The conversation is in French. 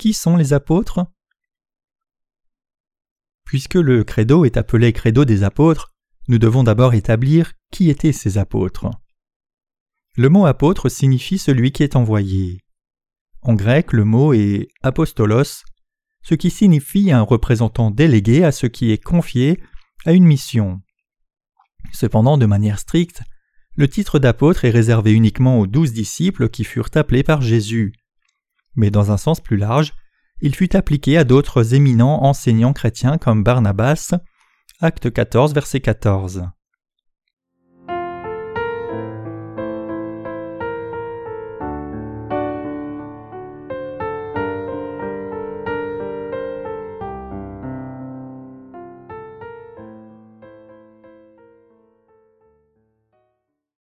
Qui sont les apôtres? Puisque le credo est appelé credo des apôtres, nous devons d'abord établir qui étaient ces apôtres. Le mot apôtre signifie celui qui est envoyé. En grec, le mot est apostolos, ce qui signifie un représentant délégué à ce qui est confié à une mission. Cependant, de manière stricte, le titre d'apôtre est réservé uniquement aux douze disciples qui furent appelés par Jésus. Mais dans un sens plus large, il fut appliqué à d'autres éminents enseignants chrétiens comme Barnabas, acte 14, verset 14.